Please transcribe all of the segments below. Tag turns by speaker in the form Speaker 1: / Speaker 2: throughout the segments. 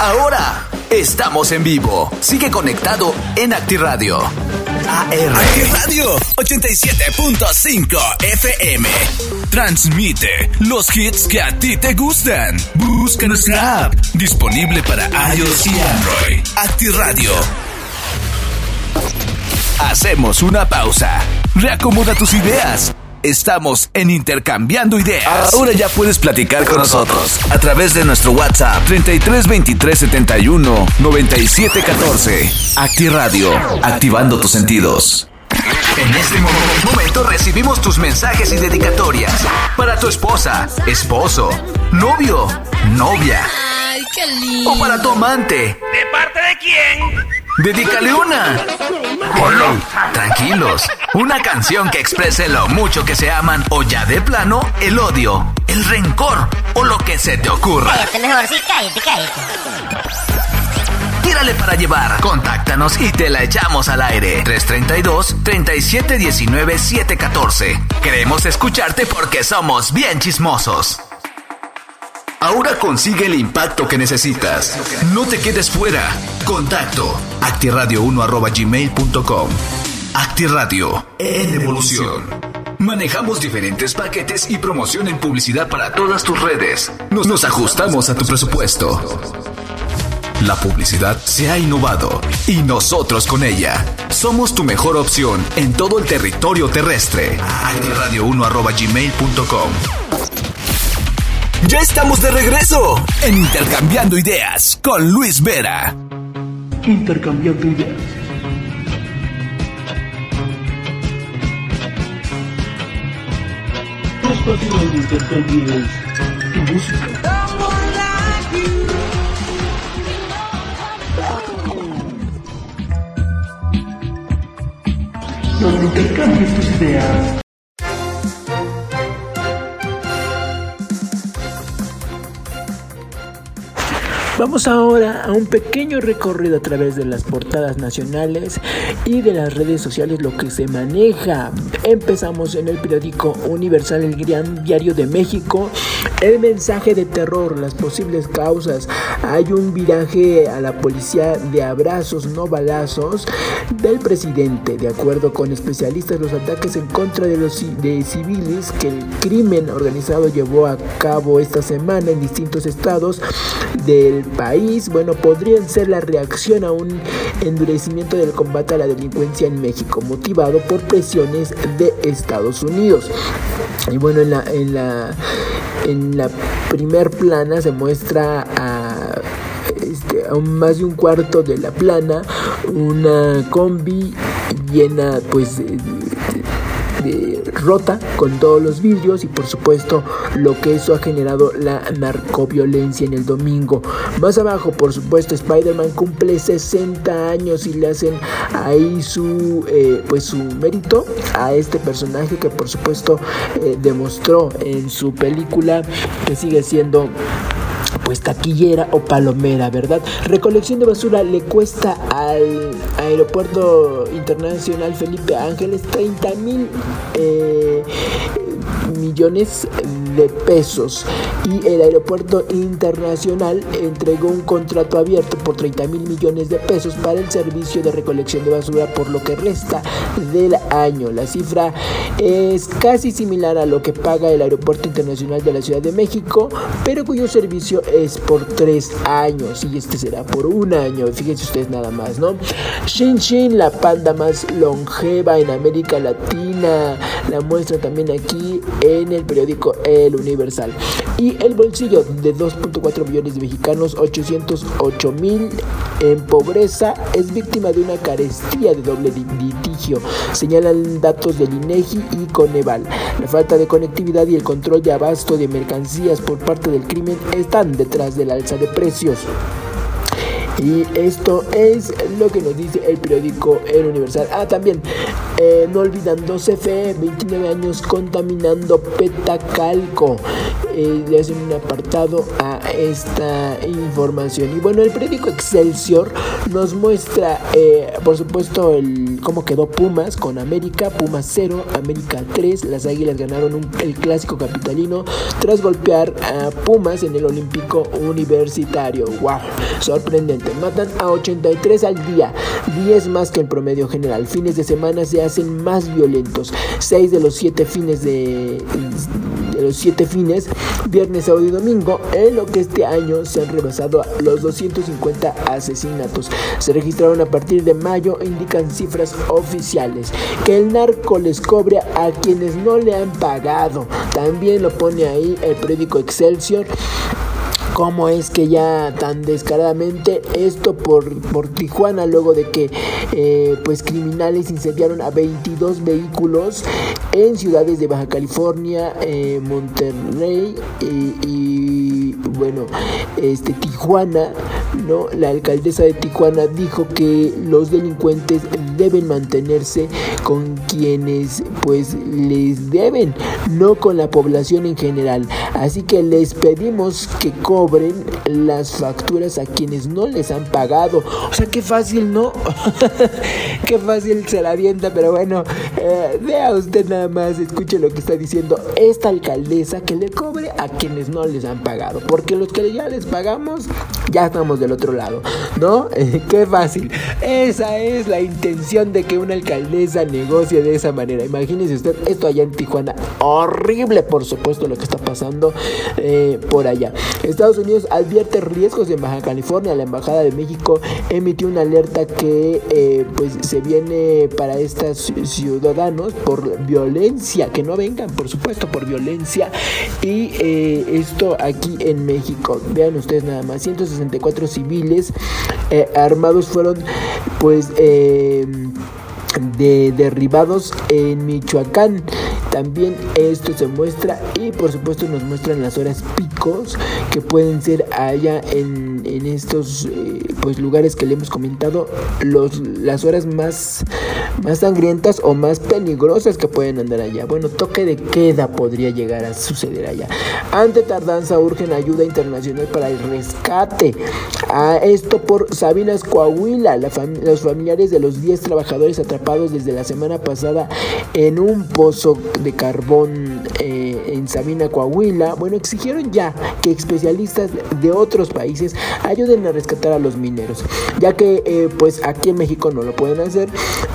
Speaker 1: Ahora estamos en vivo. Sigue conectado en ActiRadio. AR.
Speaker 2: Radio 87.5 FM. Transmite los hits que a ti te gustan. Busca nuestra app. Disponible para iOS y Android. ActiRadio.
Speaker 1: Hacemos una pausa. Reacomoda tus ideas. Estamos en Intercambiando Ideas. Ahora ya puedes platicar con nosotros a través de nuestro WhatsApp 33 23 71 97 14. Acti Radio, activando tus sentidos. En este momento recibimos tus mensajes y dedicatorias para tu esposa, esposo, novio, novia.
Speaker 3: Ay, qué lindo.
Speaker 1: O para tu amante.
Speaker 4: ¿De parte de quién?
Speaker 1: Dedícale una. Tranquilos. Una canción que exprese lo mucho que se aman o ya de plano el odio, el rencor o lo que se te ocurra.
Speaker 5: Cállate mejor, sí, cállate, cállate.
Speaker 1: Tírale para llevar. Contáctanos y te la echamos al aire. 332-3719-714. Queremos escucharte porque somos bien chismosos. Ahora consigue el impacto que necesitas. No te quedes fuera. Contacto. actiradio1 Actiradio en evolución. Manejamos diferentes paquetes y promoción en publicidad para todas tus redes. Nos, nos ajustamos a tu presupuesto. La publicidad se ha innovado y nosotros con ella. Somos tu mejor opción en todo el territorio terrestre. actiradio1 Ya estamos de regreso en Intercambiando Ideas con Luis Vera.
Speaker 6: Intercambiando ideas. Donde intercambies tu música. Donde intercambies tus ideas. Vamos ahora a un pequeño recorrido a través de las portadas nacionales y de las redes sociales, lo que se maneja. Empezamos en el periódico Universal, el Gran Diario de México. El mensaje de terror, las posibles causas. Hay un viraje a la policía de abrazos, no balazos, del presidente. De acuerdo con especialistas, los ataques en contra de los de civiles que el crimen organizado llevó a cabo esta semana en distintos estados del país, bueno, podrían ser la reacción a un endurecimiento del combate a la delincuencia en México, motivado por presiones de Estados Unidos. Y bueno, en la, en la, en la primer plana se muestra a, este, a más de un cuarto de la plana una combi llena pues de- rota con todos los vidrios y por supuesto lo que eso ha generado la narcoviolencia en el domingo. Más abajo, por supuesto, Spider-Man cumple 60 años y le hacen ahí su eh, pues su mérito a este personaje que por supuesto eh, demostró en su película que sigue siendo pues taquillera o palomera, ¿verdad? Recolección de basura le cuesta al aeropuerto internacional Felipe Ángeles 30 mil eh, millones de pesos y el aeropuerto internacional entregó un contrato abierto por 30 mil millones de pesos para el servicio de recolección de basura por lo que resta del año. La cifra es casi similar a lo que paga el aeropuerto internacional de la Ciudad de México, pero cuyo servicio es por tres años y este será por un año. Fíjense ustedes nada más, ¿no? Shin Shin, la panda más longeva en América Latina, la muestra también aquí en el periódico El Universal. Y el bolsillo de 2.4 millones de mexicanos, 808 mil en pobreza, es víctima de una carestía de doble litigio, señalan datos del INEGI y Coneval. La falta de conectividad y el control de abasto de mercancías por parte del crimen están detrás del alza de precios. Y esto es lo que nos dice el periódico El Universal. Ah, también, eh, no olvidando CFE, 29 años contaminando Petacalco. Eh, le hacen un apartado a esta información. Y bueno, el periódico Excelsior nos muestra, eh, por supuesto, el cómo quedó Pumas con América, Pumas 0, América 3. Las Águilas ganaron el clásico capitalino tras golpear a Pumas en el Olímpico Universitario. ¡Wow! Sorprendente. Matan a 83 al día, 10 más que el promedio general. Fines de semana se hacen más violentos. 6 de los 7 fines de los siete fines, viernes, sábado y domingo, en lo que este año se han rebasado los 250 asesinatos. Se registraron a partir de mayo indican cifras oficiales. Que el narco les cobre a quienes no le han pagado. También lo pone ahí el periódico Excelsior cómo es que ya tan descaradamente esto por, por Tijuana luego de que eh, pues criminales incendiaron a 22 vehículos en ciudades de Baja California, eh, Monterrey y, bueno este Tijuana no la alcaldesa de Tijuana dijo que los delincuentes deben mantenerse con quienes pues les deben no con la población en general así que les pedimos que cobren las facturas a quienes no les han pagado. O sea, qué fácil, ¿no? qué fácil se la avienta, pero bueno, eh, vea usted nada más, escuche lo que está diciendo esta alcaldesa que le cobre a quienes no les han pagado. Porque los que ya les pagamos, ya estamos del otro lado, ¿no? qué fácil. Esa es la intención de que una alcaldesa negocie de esa manera. Imagínese usted esto allá en Tijuana. Horrible, por supuesto, lo que está pasando eh, por allá. Estados Unidos advierte riesgos en Baja California. La Embajada de México emitió una alerta que eh, pues se viene para estos ciudadanos por violencia, que no vengan, por supuesto, por violencia. Y eh, esto aquí en México. Vean ustedes nada más, 164 civiles eh, armados fueron pues de derribados en Michoacán. También esto se muestra y por supuesto nos muestran las horas picos que pueden ser allá en, en estos eh, pues lugares que le hemos comentado, los, las horas más, más sangrientas o más peligrosas que pueden andar allá. Bueno, toque de queda podría llegar a suceder allá. Ante tardanza urgen ayuda internacional para el rescate. A esto por Sabinas Coahuila, los familiares de los 10 trabajadores atrapados desde la semana pasada en un pozo de carbón eh, en Sabina, Coahuila, bueno, exigieron ya que especialistas de otros países ayuden a rescatar a los mineros, ya que eh, pues aquí en México no lo pueden hacer.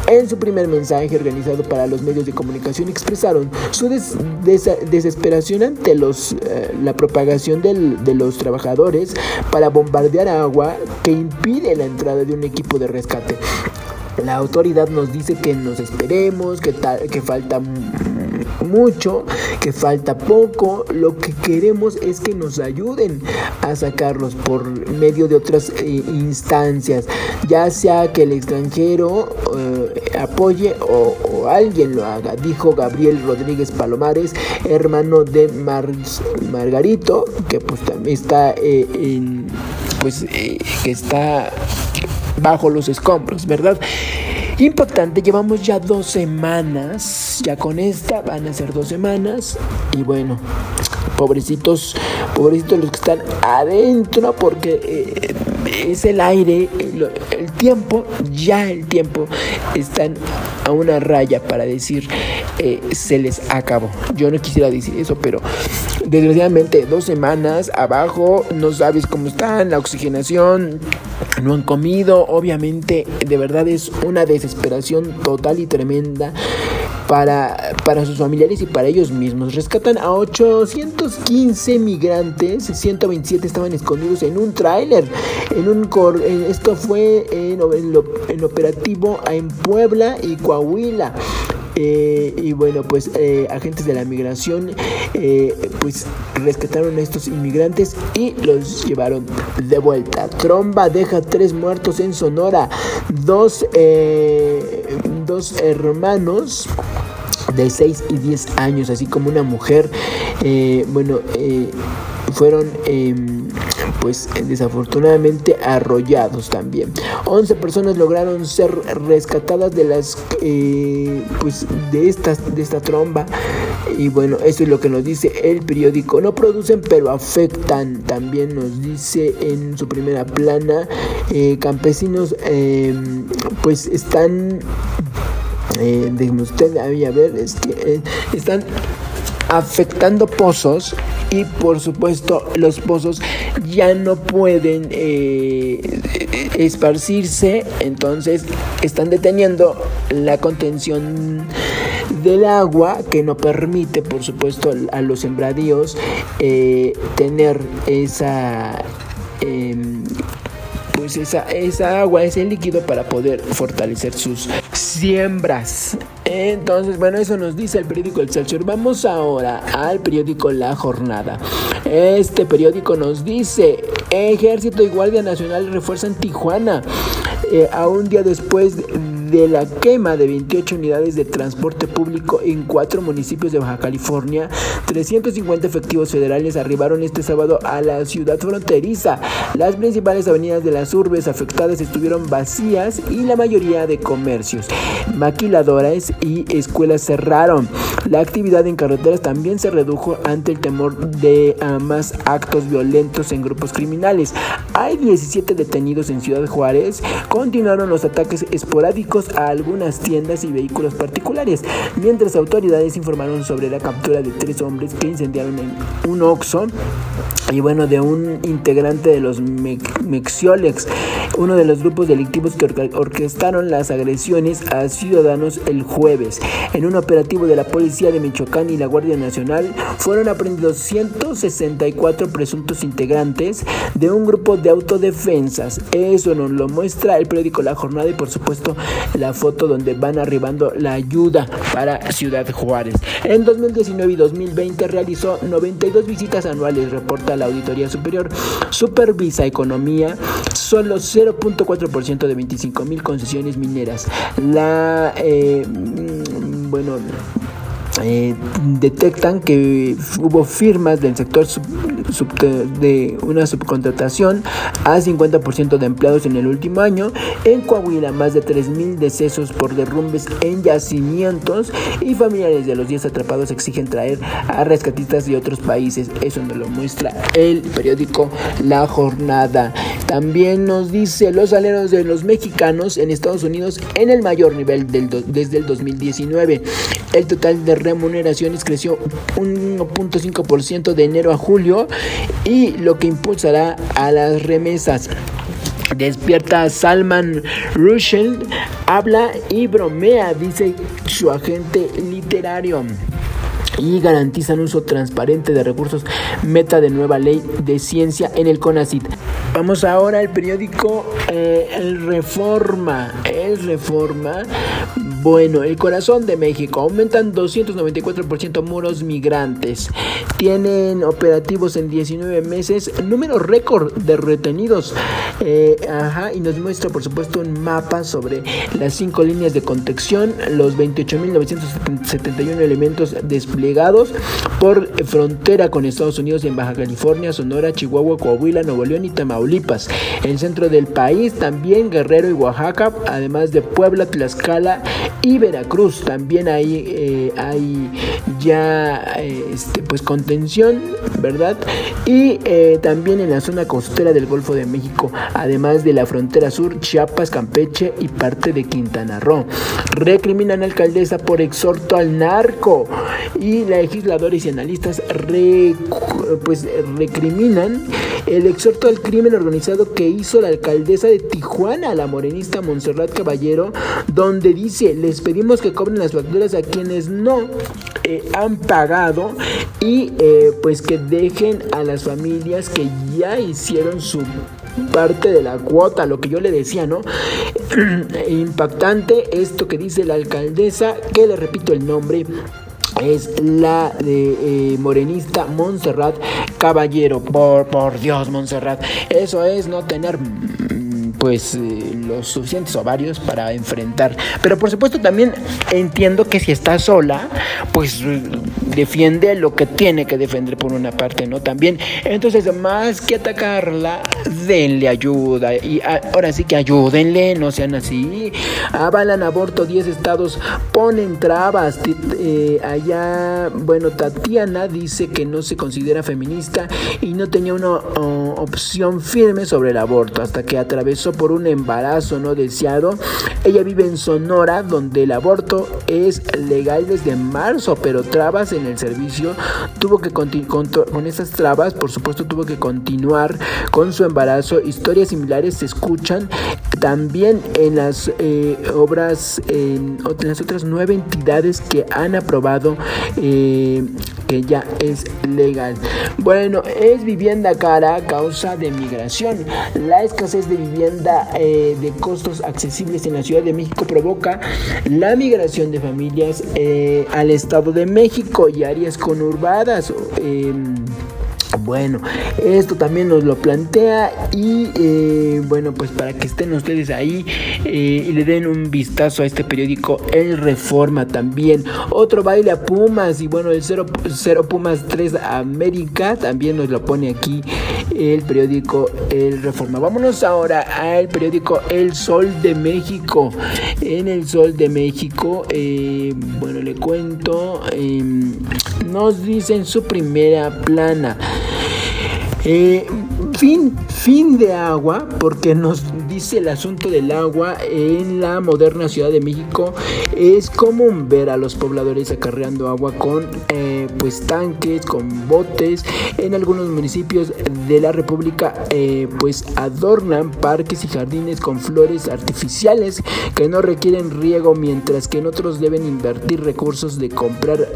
Speaker 6: En su primer mensaje organizado para los medios de comunicación expresaron su desesperación ante los, eh, la propagación de los trabajadores para bombardear agua que impide la entrada de un equipo de rescate. La autoridad nos dice que nos esperemos, que, que falta mucho, que falta poco. Lo que queremos es que nos ayuden a sacarlos por medio de otras eh, instancias, ya sea que el extranjero eh, apoye o, alguien lo haga, dijo Gabriel Rodríguez Palomares, hermano de Margarito, que pues también está eh, en, pues que está bajo los escombros, ¿verdad? Impactante, llevamos ya dos semanas, ya con esta van a ser dos semanas. Y bueno, pobrecitos, pobrecitos los que están adentro porque eh, es el aire, el, tiempo, ya el tiempo están a una raya para decir eh, se les acabó. Yo no quisiera decir eso, pero desgraciadamente dos semanas abajo, no sabes cómo están, la oxigenación, no han comido, obviamente de verdad es una desesperación total y tremenda para, para sus familiares y para ellos mismos. Rescatan a 815 migrantes, 127 estaban escondidos en un tráiler. En un esto fue en, en, operativo en Puebla y Coahuila. Eh, y bueno, pues eh, agentes de la migración eh, pues rescataron a estos inmigrantes y los llevaron de vuelta. Tromba deja tres muertos en Sonora, dos, dos hermanos de 6 y 10 años, así como una mujer, bueno, fueron em, pues desafortunadamente arrollados también. 11 personas lograron ser rescatadas de las eh, pues de estas de esta tromba. Y bueno eso es lo que nos dice el periódico. No producen pero afectan también nos dice en su primera plana. Eh, campesinos em, pues están eh, usted a ver es que eh, están afectando pozos y por supuesto los pozos ya no pueden eh, esparcirse. Entonces están deteniendo la contención del agua que no permite por supuesto a los sembradíos eh, tener esa em, pues esa, esa agua, ese líquido para poder fortalecer sus siembras. Entonces, bueno, eso nos dice el periódico El Excelsior. Vamos ahora al periódico La Jornada. Este periódico nos dice, Ejército y Guardia Nacional refuerzan Tijuana. Eh, a un día después de la quema de 28 unidades de transporte público en cuatro municipios de Baja California, 350 efectivos federales arribaron este sábado a la ciudad fronteriza. Las principales avenidas de las urbes afectadas estuvieron vacías y la mayoría de comercios, maquiladoras y escuelas cerraron. La actividad en carreteras también se redujo ante el temor de ah, más actos violentos en grupos criminales. Hay 17 detenidos en Ciudad Juárez. Continuaron los ataques esporádicos a algunas tiendas y vehículos particulares, mientras autoridades informaron sobre la captura de tres hombres que incendiaron en un Oxxo y bueno, de un integrante de los Mexiolex, uno de los grupos delictivos que orquestaron las agresiones a ciudadanos el jueves. En un operativo de la Policía de Michoacán y la Guardia Nacional fueron aprendidos 164 presuntos integrantes de un grupo de autodefensas. Eso nos lo muestra el periódico La Jornada y por supuesto la foto donde van arribando la ayuda para Ciudad Juárez. En 2019 y 2020 realizó 92 visitas anuales, reporta la Auditoría Superior. Supervisa economía, solo 0.4% de 25 mil concesiones mineras. La, eh, mm, bueno, eh, detectan que hubo firmas del sector de una subcontratación a 50% de empleados en el último año. En Coahuila, más de 3.000 decesos por derrumbes en yacimientos y familiares de los 10 atrapados exigen traer a rescatistas de otros países. Eso nos lo muestra el periódico La Jornada. También nos dice los salarios de los mexicanos en Estados Unidos en el mayor nivel del desde el 2019. El total de remuneraciones creció un 1.5% de enero a julio y lo que impulsará a las remesas. Despierta Salman Rushdie, habla y bromea, dice su agente literario y garantizan uso transparente de recursos meta de nueva ley de ciencia en el CONACIT. Vamos ahora al periódico eh, El Reforma. El Reforma bueno, el corazón de México. Aumentan 294% muros migrantes. Tienen operativos en 19 meses. Número récord de retenidos. Eh, ajá, y nos muestra, por supuesto, un mapa sobre las cinco líneas de contención. Los 28.971 elementos desplegados por frontera con Estados Unidos en Baja California, Sonora, Chihuahua, Coahuila, Nuevo León y Tamaulipas. En centro del país también Guerrero y Oaxaca, además de Puebla, Tlaxcala y Veracruz. También ahí eh, hay ya eh, este, pues contención, ¿verdad? Y eh, también en la zona costera del Golfo de México, además de la frontera sur, Chiapas, Campeche y parte de Quintana Roo. Recriminan a alcaldesa por exhorto al narco y legisladores y analistas pues recriminan el exhorto al crimen organizado que hizo la alcaldesa de Tijuana, la morenista Montserrat Caballero, donde dice, les pedimos que cobren las facturas a quienes no eh, han pagado y eh, pues que dejen a las familias que ya hicieron su parte de la cuota, lo que yo le decía, ¿no? Impactante esto que dice la alcaldesa, que le repito el nombre, es la de eh, morenista Montserrat Caballero. Por, por Dios, Montserrat. Eso es no tener pues eh, los suficientes ovarios para enfrentar. Pero por supuesto también entiendo que si está sola, pues defiende lo que tiene que defender por una parte, ¿no? También, entonces, más que atacarla, denle ayuda. Y ahora sí que ayúdenle, no sean así. Avalan aborto, 10 estados ponen trabas. Eh, allá, bueno, Tatiana dice que no se considera feminista y no tenía una opción firme sobre el aborto hasta que atravesó por un embarazo no deseado. Ella vive en Sonora, donde el aborto es legal desde marzo, pero trabas en el servicio tuvo que con, con esas trabas, por supuesto, tuvo que continuar con su embarazo. Historias similares se escuchan también en las eh, obras, en, las otras nueve entidades que han aprobado eh, que ya es legal. Bueno, es vivienda cara a causa de migración. La escasez de vivienda eh, de costos accesibles en la Ciudad de México provoca la migración de familias al Estado de México y áreas conurbadas. Bueno, esto también nos lo plantea y eh, bueno, pues para que estén ustedes ahí eh, y le den un vistazo a este periódico El Reforma también. Otro baile a Pumas y bueno, el 0, Pumas 3 América también nos lo pone aquí el periódico El Reforma. Vámonos ahora al periódico El Sol de México. En El Sol de México, eh, bueno, le cuento, em, nos dicen su primera plana. Eh, fin, fin de agua, porque nos dice el asunto del agua en la moderna Ciudad de México. Es común ver a los pobladores acarreando agua con eh, pues tanques, con botes. En algunos municipios de la República eh, pues adornan parques y jardines con flores artificiales que no requieren riego, mientras que en otros deben invertir recursos de comprar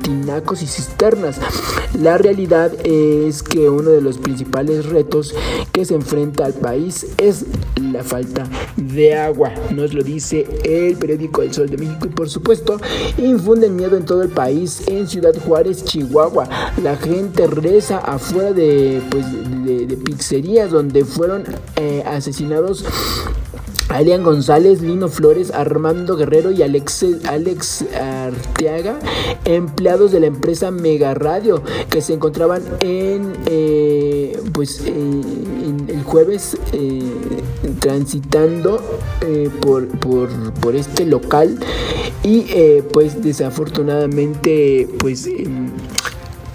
Speaker 6: tinacos y cisternas. La realidad es que uno de los principales retos que se enfrenta al país es la falta de agua. Nos lo dice el periódico El Sol de México y por supuesto infunden miedo en todo el país. En Ciudad Juárez, Chihuahua, la gente reza afuera de, pues, de, pizzerías donde fueron eh, asesinados Alian González, Lino Flores, Armando Guerrero y Alex, Alex Arteaga, empleados de la empresa Mega Radio, que se encontraban en, eh, pues, eh, jueves eh, transitando por, por, por, este local y pues desafortunadamente pues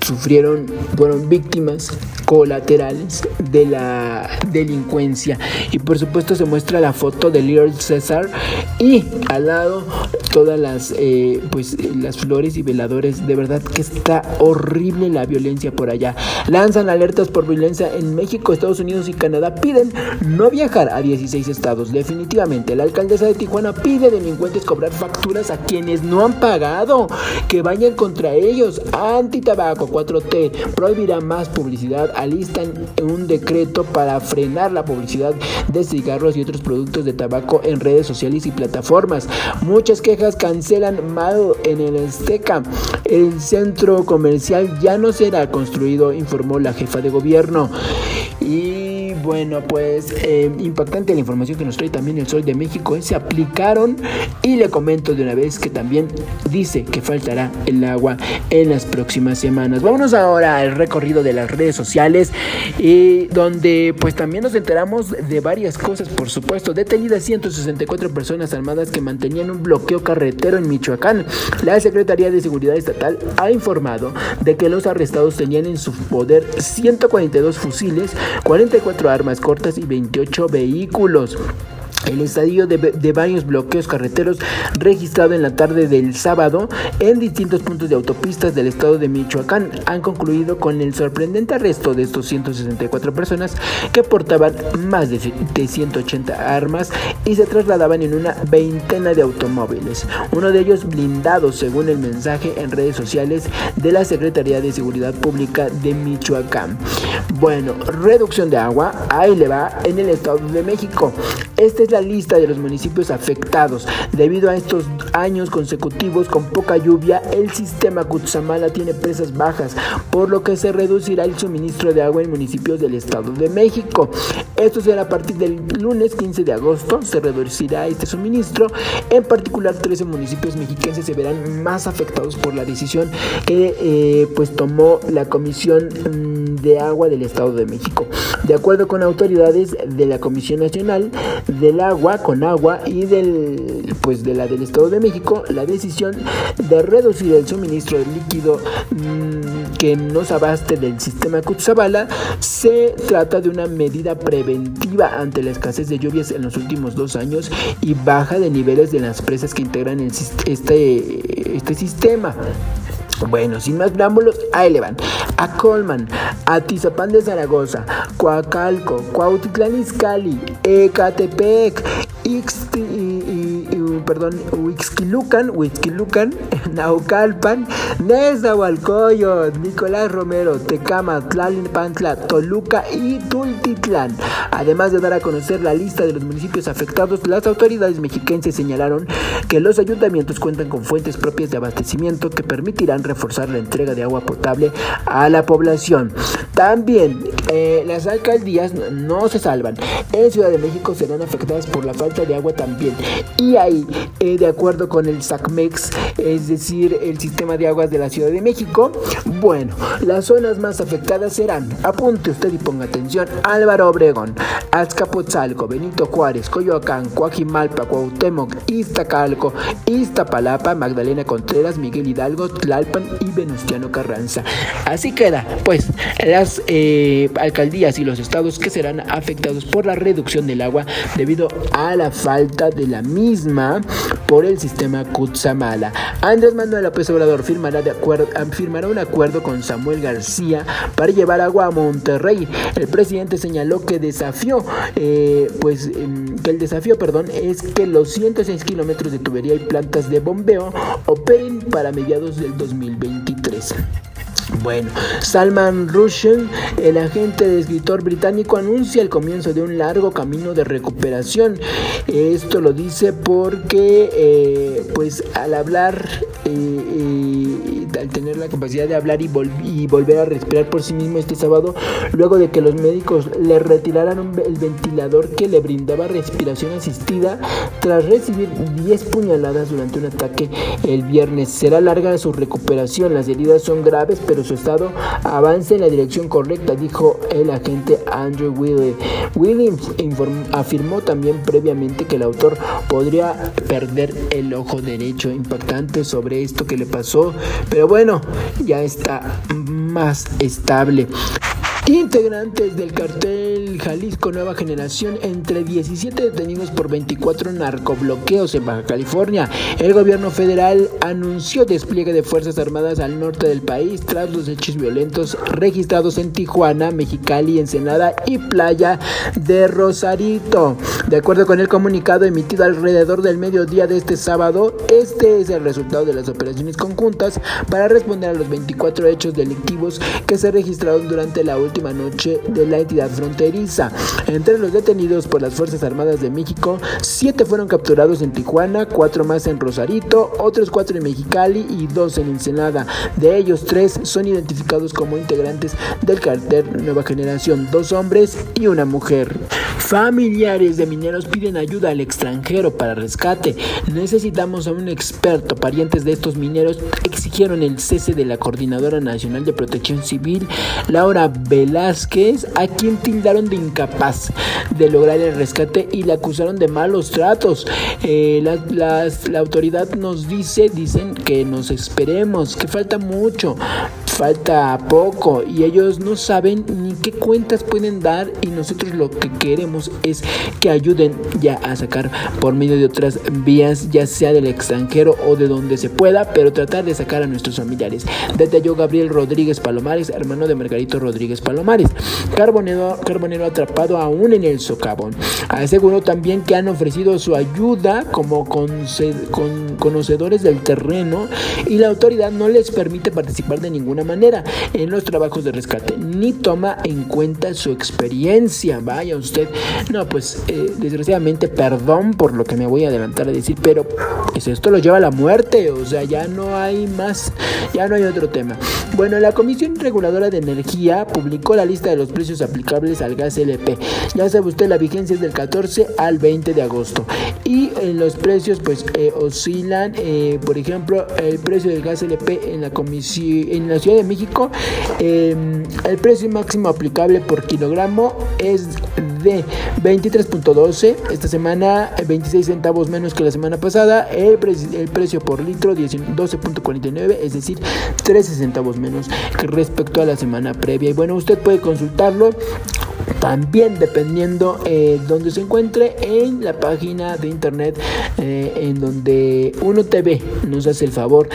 Speaker 6: sufrieron, fueron víctimas colaterales de la delincuencia. Y por supuesto se muestra la foto de Little César y al lado todas las eh, pues las flores y veladores. De verdad que está horrible la violencia por allá. Lanzan alertas por violencia en México, Estados Unidos y Canadá. Piden no viajar a 16 estados. Definitivamente, la alcaldesa de Tijuana pide delincuentes cobrar facturas a quienes no han pagado. Que vayan contra ellos. Anti-tabaco 4T prohibirá más publicidad alistan un decreto para frenar la publicidad de cigarros y otros productos de tabaco en redes sociales y plataformas. Muchas quejas cancelan mal en el Azteca. El centro comercial ya no será construido, informó la jefa de gobierno. Bueno, pues eh, impactante la información que nos trae también el Sol de México. Se aplicaron y le comento de una vez que también dice que faltará el agua en las próximas semanas. Vámonos ahora al recorrido de las redes sociales, y donde pues también nos enteramos de varias cosas, por supuesto. Detenidas 164 personas armadas que mantenían un bloqueo carretero en Michoacán. La Secretaría de Seguridad Estatal ha informado de que los arrestados tenían en su poder 142 fusiles, 44 armas cortas y 28 vehículos. El estadio de, varios bloqueos carreteros registrado en la tarde del sábado en distintos puntos de autopistas del estado de Michoacán han concluido con el sorprendente arresto de estos 164 personas que portaban más de, 180 armas y se trasladaban en una veintena de automóviles, uno de ellos blindado según el mensaje en redes sociales de la Secretaría de Seguridad Pública de Michoacán. Bueno, reducción de agua, ahí le va en el estado de México. Este es la lista de los municipios afectados. Debido a estos años consecutivos con poca lluvia, el sistema Cutzamala tiene presas bajas, por lo que se reducirá el suministro de agua en municipios del Estado de México. Esto será a partir del lunes 15 de agosto, se reducirá este suministro. En particular, 13 municipios mexiquenses se verán más afectados por la decisión que eh, pues tomó la Comisión mm, de Agua del Estado de México. De acuerdo con autoridades de la Comisión Nacional del Agua, con agua y del pues de la del Estado de México, la decisión de reducir el suministro de líquido mmm, que nos abaste del sistema Cutzabala se trata de una medida preventiva ante la escasez de lluvias en los últimos dos años y baja de niveles de las presas que integran el, este, este sistema. Bueno, sin más preámbulos, ahí le van. A Colman, a Tizapán de Zaragoza, Coacalco, Cuautitlán Izcalli, Ecatepec, Ixti, perdón, Huixquilucan, Huixquilucan, Naucalpan, Nezahualcoyot, Nicolás Romero, Tecama, Tlalnepantla, Toluca y Tultitlán. Además de dar a conocer la lista de los municipios afectados, las autoridades mexiquenses señalaron que los ayuntamientos cuentan con fuentes propias de abastecimiento que permitirán reforzar la entrega de agua potable a la población. También eh, las alcaldías no se salvan. En Ciudad de México serán afectadas por la falta de agua también. Y ahí, eh, de acuerdo con el SACMEX, es decir, el sistema de aguas de la Ciudad de México, bueno, las zonas más afectadas serán, apunte usted y ponga atención, Álvaro Obregón, Azcapotzalco, Benito Juárez, Coyoacán, Coajimalpa, Cuauhtémoc, Iztacalco, Iztapalapa, Magdalena Contreras, Miguel Hidalgo, Tlalpan y Venustiano Carranza. Así queda, pues, las eh, alcaldías y los estados que serán afectados por la reducción del agua debido a la falta de la misma por el sistema Cutzamala. Andrés Manuel López Obrador firmará, de acuerdo, firmará un acuerdo con Samuel García para llevar agua a Monterrey. El presidente señaló que desafió, eh, pues que el desafío, perdón, es que los 106 kilómetros de tubería y plantas de bombeo operen para mediados del 2023. Bueno, Salman Rushdie, el agente de escritor británico, anuncia el comienzo de un largo camino de recuperación. Esto lo dice porque, eh, pues, al hablar, eh, eh, al tener la capacidad de hablar y, vol y, volver a respirar por sí mismo este sábado, luego de que los médicos le retiraran el ventilador que le brindaba respiración asistida tras recibir 10 puñaladas durante un ataque el viernes. Será larga su recuperación, las heridas son graves, pero su estado avance en la dirección correcta, dijo el agente Andrew Williams. afirmó también previamente que el autor podría perder el ojo derecho. Impactante sobre esto que le pasó, pero bueno, ya está más estable. Integrantes del cartel Jalisco Nueva Generación, entre 17 detenidos por 24 narcobloqueos en Baja California. El gobierno federal anunció despliegue de Fuerzas Armadas al norte del país tras los hechos violentos registrados en Tijuana, Mexicali, Ensenada y Playa de Rosarito. De acuerdo con el comunicado emitido alrededor del mediodía de este sábado, este es el resultado de las operaciones conjuntas para responder a los 24 hechos delictivos que se registraron durante la última noche de la entidad fronteriza. Entre los detenidos por las Fuerzas Armadas de México, siete fueron capturados en Tijuana, cuatro más en Rosarito, otros cuatro en Mexicali y dos en Ensenada. De ellos, tres son identificados como integrantes del cartel Nueva Generación, dos hombres y una mujer. Familiares de mineros piden ayuda al extranjero para rescate. Necesitamos a un experto. Parientes de estos mineros exigieron el cese de la Coordinadora Nacional de Protección Civil, Laura Velázquez, a quien tildaron de incapaz de lograr el rescate y le acusaron de malos tratos. Eh, la, la autoridad nos dice, dicen que nos esperemos, que falta mucho, falta poco y ellos no saben ni qué cuentas pueden dar y nosotros lo que queremos es que ayuden ya a sacar por medio de otras vías, ya sea del extranjero o de donde se pueda, pero tratar de sacar a nuestros familiares. Detalló Gabriel Rodríguez Palomares, hermano de Margarito Rodríguez Palomares. Carbonero, carbonero atrapado aún en el socavón. Aseguró también que han ofrecido su ayuda como con conocedores del terreno y la autoridad no les permite participar de ninguna manera en los trabajos de rescate, ni toma en cuenta su experiencia. Vaya usted, no, pues eh, desgraciadamente, perdón por lo que me voy a adelantar a decir, pero pues, esto lo lleva a la muerte, o sea, ya no hay más, ya no hay otro tema. Bueno, la Comisión Reguladora de Energía publicó la lista de los precios aplicables al gas LP. Ya sabe usted, la vigencia es del 14 al 20 de agosto. Y en los precios, pues eh, oscilan, eh, por ejemplo, el precio del gas LP en la comisión, en la Ciudad México, em, el precio máximo aplicable por kilogramo es de 23.12. Esta semana 26 centavos menos que la semana pasada. El, el precio por litro 12.49, es decir, 13 centavos menos que respecto a la semana previa. Y bueno, usted puede consultarlo también dependiendo eh, donde se encuentre en la página de internet eh, en donde Uno TV nos hace el favor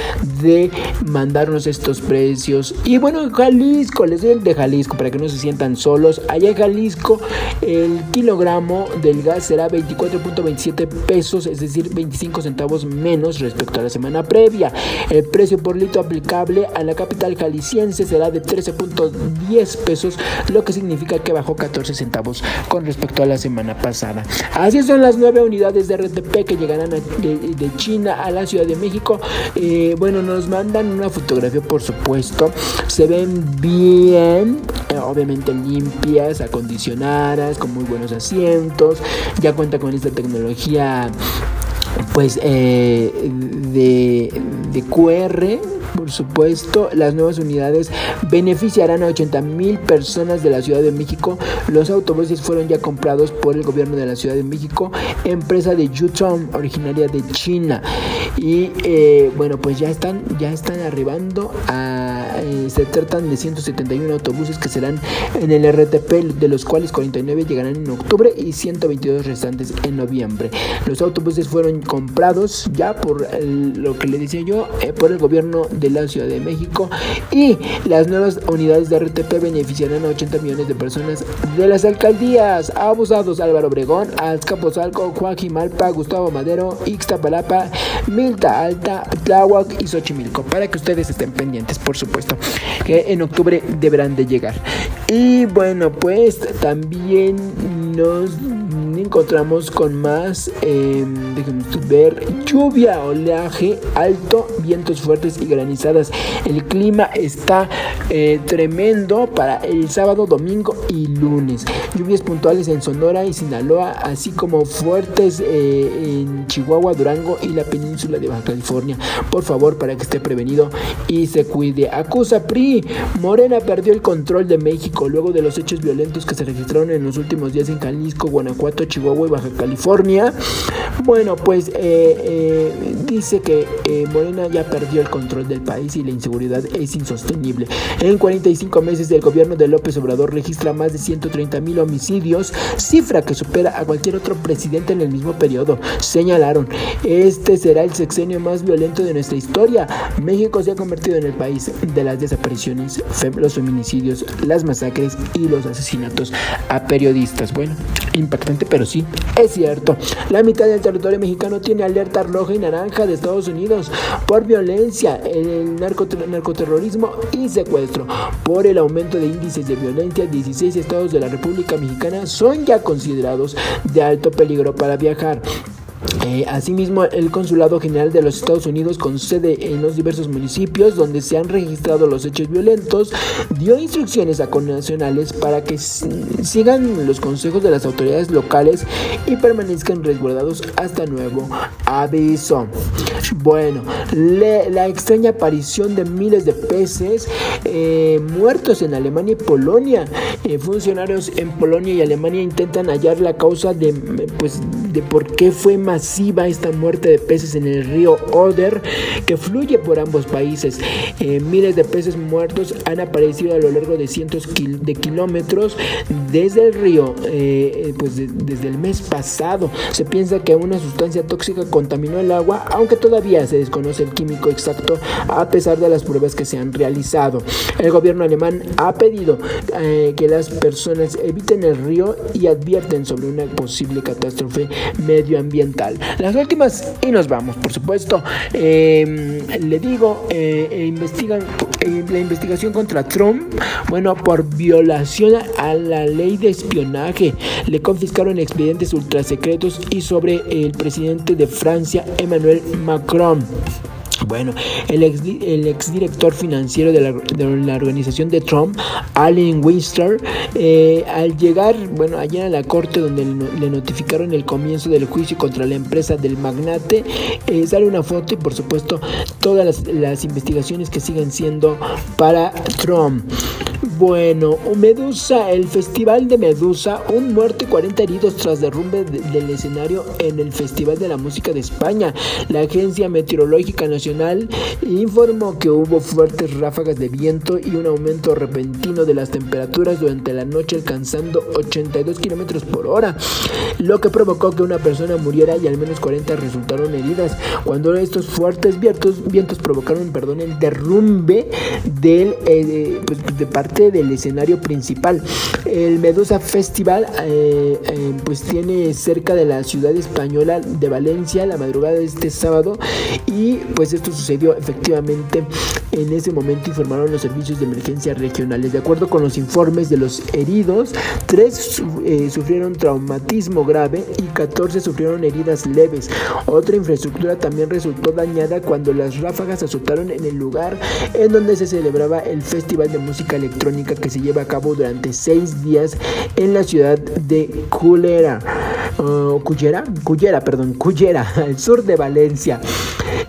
Speaker 6: de mandarnos estos precios. Y bueno en Jalisco les doy el de Jalisco para que no se sientan solos. Allá en Jalisco el kilogramo del gas será 24.27 pesos es decir 25 centavos menos respecto a la semana previa. El precio por litro aplicable a la capital jalisciense será de 13.10 pesos lo que significa que bajó 14 centavos con respecto a la semana pasada. Así son las nueve unidades de RTP que llegarán de, China a la Ciudad de México. Eh, bueno, nos mandan una fotografía, por supuesto. Se ven bien, eh, obviamente limpias, acondicionadas, con muy buenos asientos. Ya cuenta con esta tecnología pues eh, de, de QR por supuesto, las nuevas unidades beneficiarán a 80 mil personas de la Ciudad de México. Los autobuses fueron ya comprados por el gobierno de la Ciudad de México, empresa de Yutong, originaria de China. Y eh, bueno, pues ya están, ya están arribando a, se tratan de 171 autobuses que serán en el RTP, de los cuales 49 llegarán en octubre y 122 restantes en noviembre. Los autobuses fueron comprados ya por lo que le decía yo, eh, por el gobierno de la Ciudad de México y las nuevas unidades de RTP beneficiarán a 80 millones de personas de las alcaldías Abusados, Álvaro Obregón, Azcapotzalco, Juan Jimalpa, Gustavo Madero, Ixtapalapa, Milta Alta, Tláhuac y Xochimilco para que ustedes estén pendientes por supuesto que en octubre deberán de llegar. Y bueno pues también nos encontramos con más, eh, ver, lluvia, oleaje alto, vientos fuertes y granizadas. El clima está eh, tremendo para el sábado, domingo y lunes. Lluvias puntuales en Sonora y Sinaloa, así como fuertes eh, en Chihuahua, Durango y la península de Baja California. Por favor, para que esté prevenido y se cuide. Acusa PRI. Morena perdió el control de México luego de los hechos violentos que se registraron en los últimos días en Jalisco, Guanajuato, Chihuahua y Baja California. Bueno, pues eh, eh, dice que eh, Morena ya perdió el control del país y la inseguridad es insostenible. En 45 meses del gobierno de López Obrador registra más de 130 mil homicidios, cifra que supera a cualquier otro presidente en el mismo periodo. Señalaron, este será el sexenio más violento de nuestra historia. México se ha convertido en el país de las desapariciones, los feminicidios, las masacres y los asesinatos a periodistas. Bueno, impactante, pero sí, es cierto. La mitad del territorio mexicano tiene alerta roja y naranja de Estados Unidos por violencia, el narcoterrorismo y secuestro. Por el aumento de índices de violencia, 16 estados de la República Mexicana son ya considerados de alto peligro para viajar. Eh, asimismo, el Consulado General de los Estados Unidos, con sede en los diversos municipios donde se han registrado los hechos violentos, dio instrucciones a connacionales para que sigan los consejos de las autoridades locales y permanezcan resguardados hasta nuevo aviso. Bueno, la extraña aparición de miles de peces eh, muertos en Alemania y Polonia. Eh, funcionarios en Polonia y Alemania intentan hallar la causa de, pues, de por qué fue más masiva esta muerte de peces en el río Oder que fluye por ambos países. Eh, miles de peces muertos han aparecido a lo largo de cientos de kilómetros desde el río, eh, eh, pues desde el mes pasado. Se piensa que una sustancia tóxica contaminó el agua, aunque todavía se desconoce el químico exacto a pesar de las pruebas que se han realizado. El gobierno alemán ha pedido que las personas eviten el río y advierten sobre una posible catástrofe medioambiental. Las últimas y nos vamos, por supuesto. Em, le digo, eh, e investigan eh, la investigación contra Trump, bueno, por violación a la ley de espionaje. Le confiscaron expedientes ultrasecretos y sobre el presidente de Francia, Emmanuel Macron. Bueno, el ex, el exdirector financiero de la, organización de Trump, Allen Winster, eh, al llegar, bueno, allá a la corte donde le notificaron el comienzo del juicio contra la empresa del magnate, eh, sale una foto y por supuesto todas las investigaciones que siguen siendo para Trump. Bueno, Medusa, el festival de Medusa, un muerto y 40 heridos tras derrumbe del escenario en el Festival de la Música de España. La Agencia Meteorológica Nacional informó que hubo fuertes ráfagas de viento y un aumento repentino de las temperaturas durante la noche alcanzando 82 kilómetros por hora, lo que provocó que una persona muriera y al menos 40 resultaron heridas. Cuando estos fuertes vientos, vientos provocaron, perdón, el derrumbe del, eh, de parte del escenario principal. El Medusa Festival eh, eh, pues tiene cerca de la ciudad española de Valencia la madrugada de este sábado y pues esto sucedió efectivamente en ese momento informaron los servicios de emergencia regionales. De acuerdo con los informes de los heridos, tres eh, sufrieron traumatismo grave y 14 sufrieron heridas leves. Otra infraestructura también resultó dañada cuando las ráfagas azotaron en el lugar en donde se celebraba el Festival de Música Electrónica que se lleva a cabo durante seis días en la ciudad de Culera, uh, Cullera, perdón, Cullera, al sur de Valencia.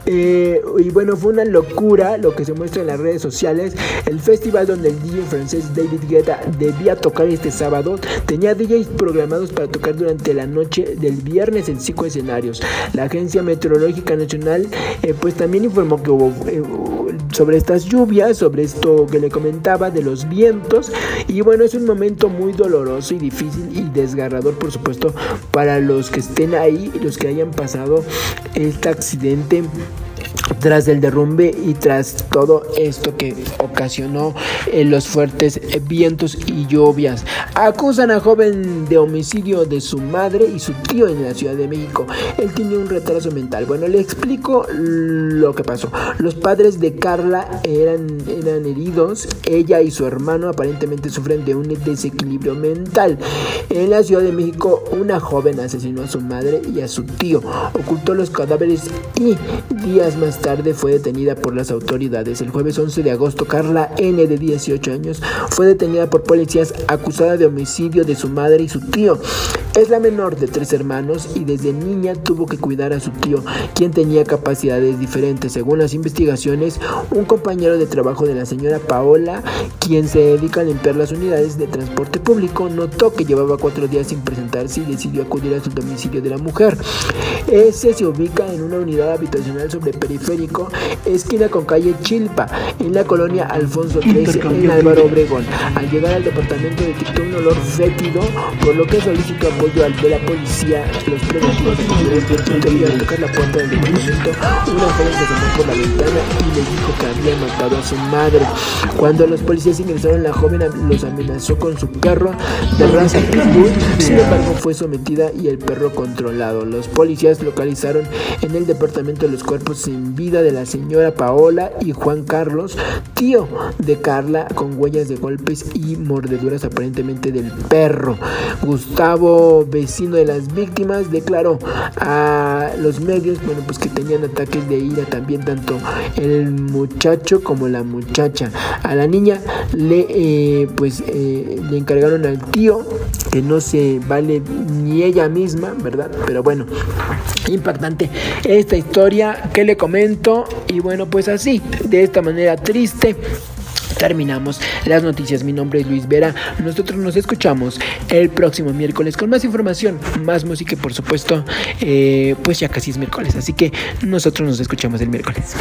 Speaker 6: Eh, y bueno, fue una locura lo que se muestra en las redes sociales. El festival donde el DJ francés David Guetta debía tocar este sábado tenía DJs programados para tocar durante la noche del viernes en cinco escenarios. La Agencia Meteorológica Nacional eh, pues también informó que hubo eh, sobre estas lluvias, sobre esto que le comentaba de los Y bueno, es un momento muy doloroso y difícil y desgarrador, por supuesto, para los que estén ahí, los que hayan pasado este accidente tras el derrumbe y tras todo esto que ocasionó eh, los fuertes vientos y lluvias. Acusan a joven de homicidio de su madre y su tío en la Ciudad de México. Él tiene un retraso mental. Bueno, le explico lo que pasó. Los padres de Carla eran, eran heridos. Ella y su hermano aparentemente sufren de un desequilibrio mental. En la Ciudad de México, una joven asesinó a su madre y a su tío. Ocultó los cadáveres y días más tarde fue detenida por las autoridades. El jueves 11 de agosto, Carla N, de 18 años, fue detenida por policías acusada de homicidio de su madre y su tío. Es la menor de tres hermanos y desde niña tuvo que cuidar a su tío, quien tenía capacidades diferentes. Según las investigaciones, un compañero de trabajo de la señora Paola, quien se dedica a limpiar las unidades de transporte público, notó que llevaba cuatro días sin presentarse y decidió acudir a su domicilio de la mujer. Ese se ubica en una unidad habitacional sobre periférico, esquina con calle Chilpa, en la colonia Alfonso XIII, en Álvaro Obregón. Al llegar al departamento detectó un olor fétido, por lo que solicitó apoyo al de la policía, los preventivos de tocar la puerta del departamento, una joven se asomó por la ventana y le dijo que había matado a su madre. Cuando los policías ingresaron, la joven los amenazó con su perro de raza pitbull, sin embargo fue sometida y el perro controlado. Los policías localizaron en el departamento los cuerpos sin vida de la señora Paola y Juan Carlos, tío de Carla, con huellas de golpes y mordeduras aparentemente del perro. Gustavo vecino de las víctimas, declaró a los medios, bueno, pues que tenían ataques de ira también tanto el muchacho como la muchacha. A la niña le, eh, pues, eh, le encargaron al tío que no se vale ni ella misma, ¿verdad? Pero bueno, impactante esta historia que le comento y bueno, pues así, de esta manera triste terminamos las noticias. Mi nombre es Luis Vera. Nosotros nos escuchamos el próximo miércoles con más información, más música y por supuesto, eh, pues ya casi es miércoles. Así que nosotros nos escuchamos el miércoles.